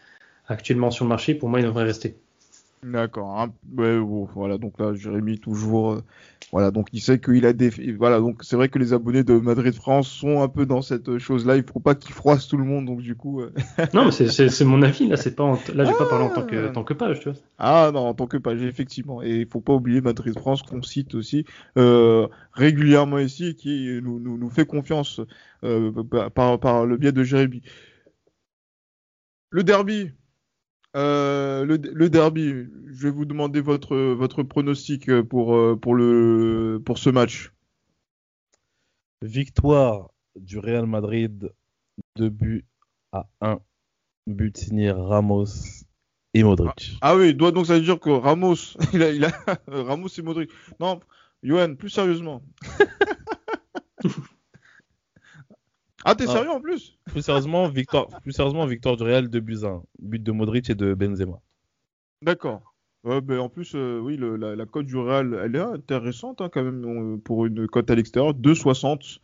actuellement sur le marché, pour moi, il devrait rester. D'accord. Hein. voilà, donc là, Jérémy toujours. Euh, voilà, donc il sait qu'il a des. Voilà, donc c'est vrai que les abonnés de Madrid France sont un peu dans cette chose-là. Il faut pas qu'ils froissent tout le monde, donc du coup. Euh, non, mais c'est mon avis. Là, c'est pas. Là, j'ai pas parlé en tant que, tant que page, tu vois. Ah non, en tant que page, effectivement. Et il faut pas oublier Madrid France qu'on cite aussi euh, régulièrement ici, qui nous, nous, nous fait confiance par, par le biais de Jérémy. Le derby, euh, le, derby, je vais vous demander votre, votre pronostic pour, euh, pour, le, pour ce match. Victoire du Real Madrid, 2 buts à 1. But signé Ramos et Modric. Ah, ah, oui, donc ça veut dire que Ramos, il a, il a Ramos et Modric. Non, Johan, plus sérieusement. Ah, t'es ah. sérieux en plus? Plus sérieusement, victoire, plus sérieusement, victoire du Real de Buzyn. But de Modric et de Benzema. D'accord. Ben, en plus, euh, oui, la, cote du Real, elle est intéressante hein, quand même pour une cote à l'extérieur. 2,60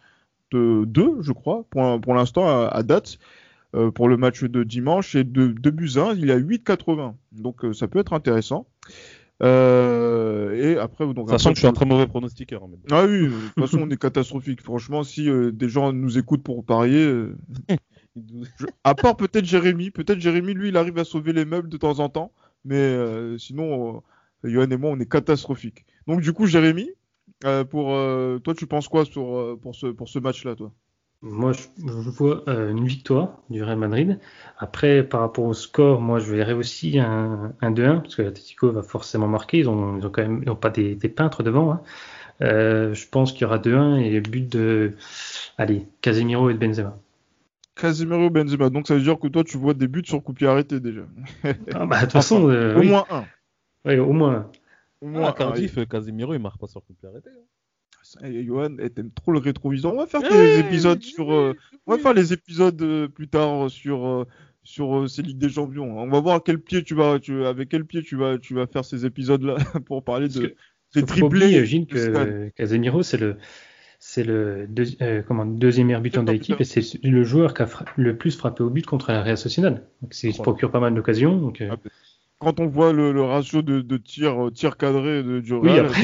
de 2, je crois, pour, pour l'instant à, date, euh, pour le match de dimanche. Et de, de Buzyn, il y a 8,80. Donc euh, ça peut être intéressant. Euh, et après, donc, sachant que je suis un très mauvais pronostiqueur. En ah oui, de toute façon, on est catastrophique. Franchement, si euh, des gens nous écoutent pour parier, euh, à part peut-être Jérémy, peut-être Jérémy, lui, il arrive à sauver les meubles de temps en temps, mais sinon, Johan et moi, on est catastrophique. Donc du coup, Jérémy, pour toi, tu penses quoi sur, pour ce pour ce match-là, toi? Moi, je, vois euh, une victoire du Real Madrid. Après, par rapport au score, moi, je verrais aussi un, 2-1, parce que l'Atletico va forcément marquer. Ils ont, quand même ils ont pas des, peintres devant. Hein. Euh, je pense qu'il y aura 2-1 et le but de, allez, Casemiro et de Benzema. Casemiro et Benzema. Donc, ça veut dire que toi, tu vois des buts sur coup de pied arrêté déjà. Ah, bah, de toute façon, euh, au moins un. Oui, au moins. Au moins, ah, Cardiff, Casemiro, il marque pas sur coup de pied arrêté. Hein. Johan, t'aimes trop le rétroviseur. On va faire des épisodes sur. Euh, on va faire les épisodes euh, plus tard sur euh, sur ces ligues des champions. On va voir quel pied tu vas, tu, avec quel pied tu vas, tu vas faire ces épisodes-là pour parler de ces triplés. J'imagine que Casemiro c'est le c'est le comment, deuxième meilleur buteur de l'équipe et c'est le joueur qui a le plus frappé au but contre la Real Sociedad. Donc il se procure pas mal d'occasions. Donc, ah, quand on voit le, ratio de, de tir, euh, tir cadré de, du oui, après,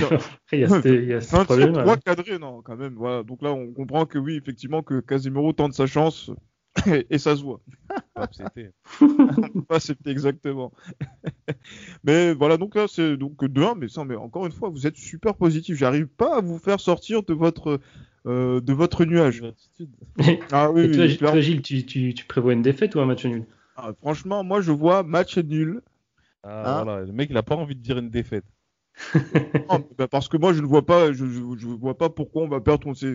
il y a, il y a ce problème. Trois cadrés, non, quand même. Voilà. Donc là, on comprend que oui, effectivement, que Casimiro tente sa chance et, ça se voit. Pas accepté exactement. mais voilà, donc là, c'est donc 2-1, mais, ça, mais encore une fois, vous êtes super positif. J'arrive pas à vous faire sortir de votre, euh, de votre nuage. ah oui, et toi, Gilles, tu, tu, tu, prévois une défaite ou un match nul? Ah, Franchement, moi, je vois match nul ah, hein voilà. Le mec, il a pas envie de dire une défaite. Bah, parce que moi, je ne vois pas, je, je, vois pas pourquoi on va perdre contre ces,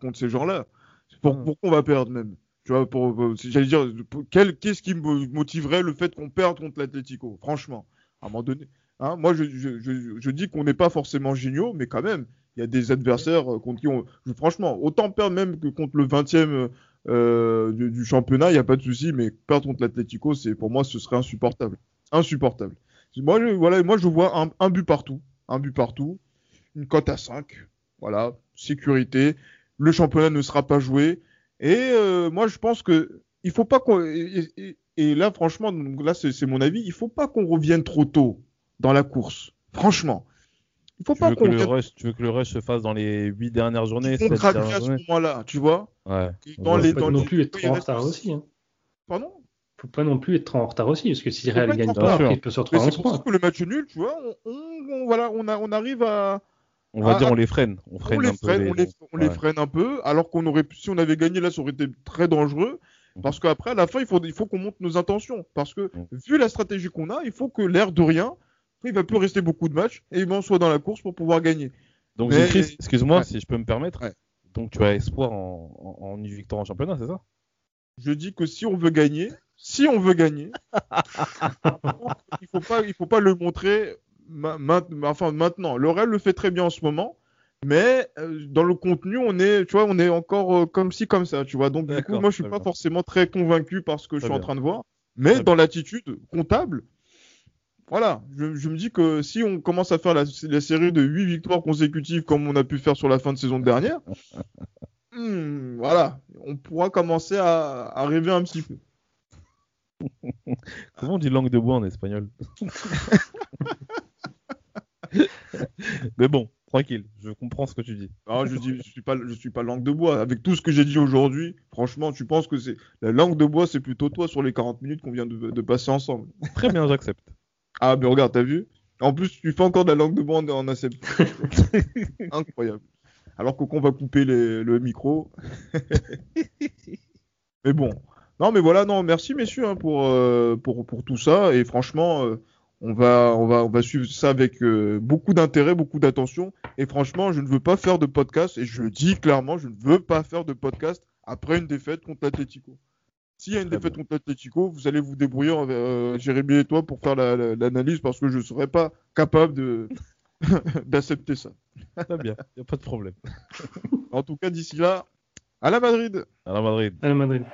contre ces gens-là. Pour, hmm. Pourquoi on va perdre même Tu vois, pour, j'allais dire, qu'est-ce qui me motiverait le fait qu'on perde contre l'Atlético Franchement, à un moment donné. Hein, moi, je, je dis qu'on n'est pas forcément géniaux, mais quand même, il y a des adversaires euh, contre qui on. Franchement, autant perdre même que contre le 20e euh, du, du, championnat, il n'y a pas de souci, mais perdre contre l'Atlético, c'est pour moi, ce serait insupportable insupportable. Moi, je, voilà, moi, je vois un, but partout, un but partout, une cote à 5, voilà, sécurité. Le championnat ne sera pas joué. Et euh, moi, je pense que il faut pas qu'on. Et, là, franchement, là, c'est mon avis, il faut pas qu'on revienne trop tôt. dans la course. Franchement. Il faut Tu pas veux, que qu'on tu veux que le rush se fasse dans les 8 dernières journées, qu'on 7 gratte dernières à ce moment-là, tu vois? Ouais. Dans Ouais. les, Faut dans pas non les- plus être en reste- retard aussi. Hein. Pardon? Faut pas non plus être en retard aussi, parce que si Real gagne en pas, il peut se retrouver à c'est 11 pour ça points. que le match nul, tu vois, on, on- on- voilà, on, a, on arrive à. On va Ah, dire on les freine. On freine on les un peu freine, les- on les, on les ouais. freine un peu, alors qu'on aurait pu, si on avait gagné là, ça aurait été très dangereux. Mhm. Parce qu'après, à la fin, il faut, il faut qu'on monte nos intentions. Parce que, Mhm. vu la stratégie qu'on a, il faut que l'air de rien, il va plus rester beaucoup de matchs, et ben, on soit dans la course pour pouvoir gagner. Donc, Mais- Chris, excuse-moi Ouais. si je peux me permettre. Ouais. Donc, tu as espoir en, en, en une victoire en championnat, c'est ça? Je dis que si on veut gagner, si on veut gagner, il faut pas, il faut pas le montrer ma- ma- enfin, maintenant. Le Real le fait très bien en ce moment, mais euh, dans le contenu, on est, tu vois, on est encore euh, comme ci, comme ça, tu vois. Donc, du coup, moi, je suis très pas forcément très convaincu par ce que je suis en train de voir. Mais Très dans l'attitude comptable, voilà, je, je me dis que si on commence à faire la, la série de 8 victoires consécutives comme on a pu faire sur la fin de saison dernière, hmm, voilà, on pourra commencer à, à rêver un petit peu. Comment on dit langue de bois en espagnol Mais bon, tranquille, je comprends ce que tu dis. Ah, je dis, je suis pas, je suis pas langue de bois. Avec tout ce que j'ai dit aujourd'hui, franchement, tu penses que c'est la langue de bois, c'est plutôt toi sur les 40 minutes qu'on vient de, de passer ensemble. Très bien, j'accepte. Ah, mais regarde, t'as vu? En plus, tu fais encore de la langue de bois en, en acceptant. Incroyable. Alors qu'on va couper les- le micro. mais bon. Non, mais voilà, non, merci messieurs hein, pour, euh, pour, pour tout ça. Et franchement, euh, on, va, on, va, on va suivre ça avec euh, beaucoup d'intérêt, beaucoup d'attention. Et franchement, je ne veux pas faire de podcast. Et je le dis clairement, je ne veux pas faire de podcast après une défaite contre l'Atlético. S'il y a une Très défaite contre l'Atlético, vous allez vous débrouiller, euh, Jérémy et toi, pour faire la- la- l'analyse parce que je ne serais pas capable de d'accepter ça. Très bien, il a pas de problème. En tout cas, d'ici là, à la Madrid À la Madrid. À la Madrid.